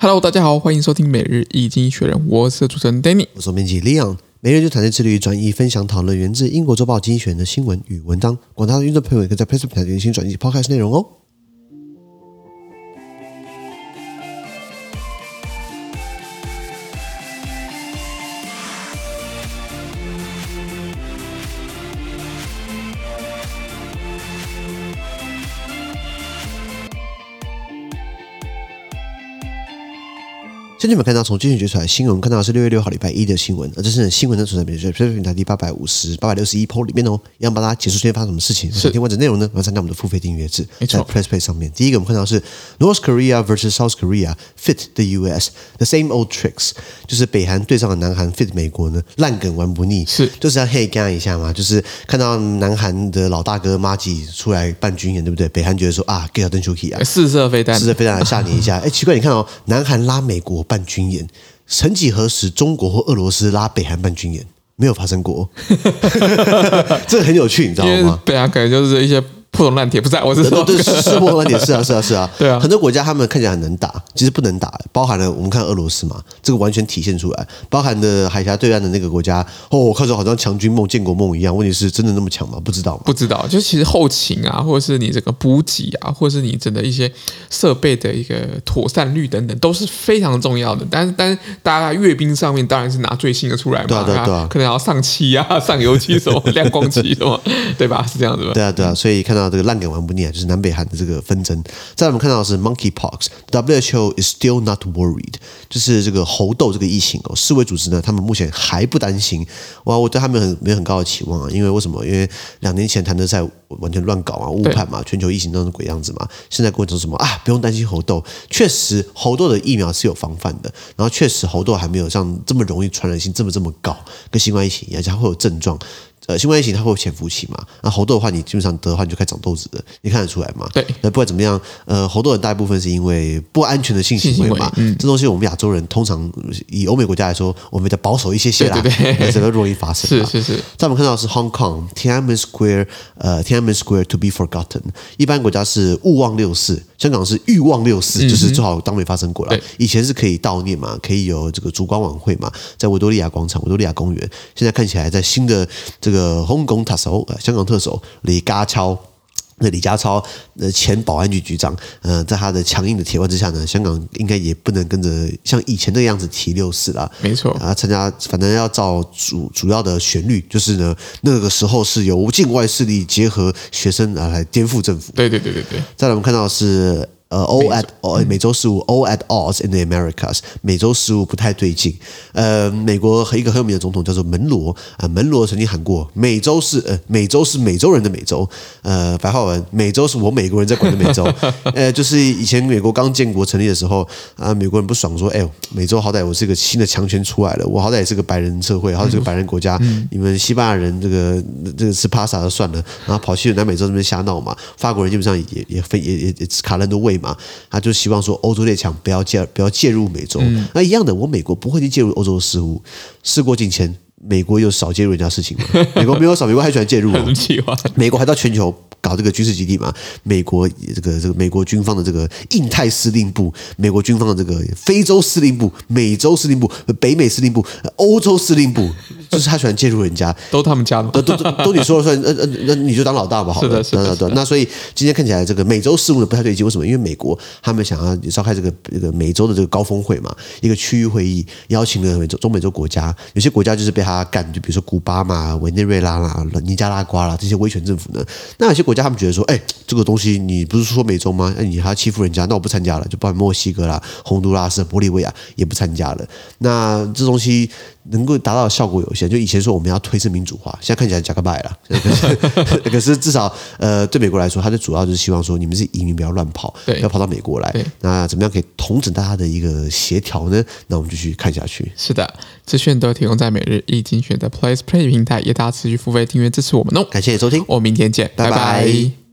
Hello，大家好，欢迎收听每日一经济学人，我是主持人 Danny，我是编辑 Leon。每日就团队致力于转译、分享、讨论源自英国周报经选人的新闻与文章。广大的听众朋友也可以在 press 平台进行转译抛开式内容哦。先前我们看到从最近决出来的新闻，看到的是六月六号礼拜一的新闻，而这是新闻的存在，比如说 PressPlay 平台第八百五十八百六十一 po 里面哦，一样帮大家解释今天发生什么事情。是，听完整内容呢，我要参加我们的付费订阅制，在 PressPlay 上面。第一个我们看到是 North Korea versus South Korea fit the US the same old tricks，就是北韩对上了南韩 fit 美国呢，烂梗玩不腻，是就是要黑干一下嘛，就是看到南韩的老大哥马吉出来办军演，对不对？北韩觉得说啊，给他登出去啊，试射飞弹，试射飞弹来吓你一下。哎，奇怪，你看哦，南韩拉美国。办军演，曾几何时，中国或俄罗斯拉北韩办军演，没有发生过，这个很有趣，你知道吗？北韩可能就是一些。破铜烂铁不在，我是说，对，是破铜烂铁，是啊，是啊，是啊，对啊，很多国家他们看起来很能打，其实不能打，包含了我们看俄罗斯嘛，这个完全体现出来，包含的海峡对岸的那个国家，哦，我看着好像强军梦、建国梦一样，问题是真的那么强吗？不知道，不知道，就其实后勤啊，或者是你这个补给啊，或者是你整的一些设备的一个妥善率等等，都是非常重要的。但是，但是大家阅兵上面当然是拿最新的出来嘛，对啊，对啊，对啊，可能要上漆啊，上油漆什么，亮光漆什么，对吧？是这样子吧？对啊，对啊，所以看到这个烂梗玩不腻啊。就是南北韩的这个纷争。再来我们看到的是 Monkeypox，WHO is still not worried，就是这个猴痘这个疫情哦，世卫组织呢，他们目前还不担心。哇，我对他们很没有很高的期望啊，因为为什么？因为两年前谭德塞完全乱搞啊，误判嘛，全球疫情都是鬼样子嘛。现在跟我说什么啊？不用担心猴痘，确实猴痘的疫苗是有防范的，然后确实猴痘还没有像这么容易传染性这么这么高，跟新冠疫情一样，它会有症状。呃，新冠疫情它会有潜伏期嘛？那猴痘的话，你基本上得的话，你就开始长痘子了，你看得出来嘛？对。那不管怎么样，呃，猴痘很大一部分是因为不安全的性行为嘛。为嗯。这东西我们亚洲人通常以欧美国家来说，我们比较保守一些些啦，对对对，这个容易发生。是是是。在我们看到的是 Hong Kong Tiananmen Square，呃，Tiananmen Square to be forgotten。一般国家是勿忘六四，香港是欲忘六四，就是最好当没发生过了。嗯、以前是可以悼念嘛，可以有这个烛光晚会嘛，在维多利亚广场、维多利亚公园。现在看起来，在新的这个 Hong Kong 塔。首香港特首李家超，那李家超呃前保安局局长，呃，在他的强硬的铁腕之下呢，香港应该也不能跟着像以前那个样子提六四了。没错，啊，参加反正要照主主要的旋律，就是呢那个时候是由境外势力结合学生啊来颠覆政府。对对对对对。再来我们看到是。呃，all at 呃，美洲事务 all at odds in the Americas，美洲事务不太对劲。呃，美国和一个很有名的总统叫做门罗啊，门罗曾经喊过，美洲是呃，美洲是美洲人的美洲。呃，白话文，美洲是我美国人在管的美洲。呃，就是以前美国刚建国成立的时候啊，美国人不爽说，哎呦，美洲好歹我是一个新的强权出来了，我好歹也是个白人社会，好歹是个白人国家，你们西班牙人这个这个吃 pasta 就算了，然后跑去南美洲这边瞎闹嘛，法国人基本上也也分也也也卡了很多位。嘛，他就希望说欧洲列强不要介不要介入美洲。嗯、那一样的，我美国不会去介入欧洲的事务。事过境迁，美国又少介入人家事情吗？美国没有少，美国还喜欢介入。美国还到全球。搞这个军事基地嘛？美国这个这个美国军方的这个印太司令部，美国军方的这个非洲司令部、美洲司令部、北美司令部、欧洲司令部，就是他喜欢介入人家，都他们家的，都都 都你说了算，呃呃，那你就当老大吧，好的，是的，是的，那所以今天看起来这个美洲事务呢不太对劲，为什么？因为美国他们想要召开这个这个美洲的这个高峰会嘛，一个区域会议，邀请了美洲中美洲国家，有些国家就是被他干，就比如说古巴嘛、委内瑞拉啦、尼加拉瓜啦这些威权政府呢，那有些国家。他们觉得说，哎，这个东西你不是说美洲吗？哎，你还要欺负人家，那我不参加了，就包括墨西哥啦、洪都拉斯、玻利维亚也不参加了。那这东西能够达到的效果有限。就以前说我们要推升民主化，现在看起来假个拜了。可是至少，呃，对美国来说，它的主要就是希望说，你们是移民不要乱跑，要跑到美国来。那怎么样可以统整大家的一个协调呢？那我们继续看下去。是的，资讯都提供在每日一经济学人的 PressPlay 平台，也大家持续付费订阅支持我们哦。感谢你收听，我们明天见，拜拜。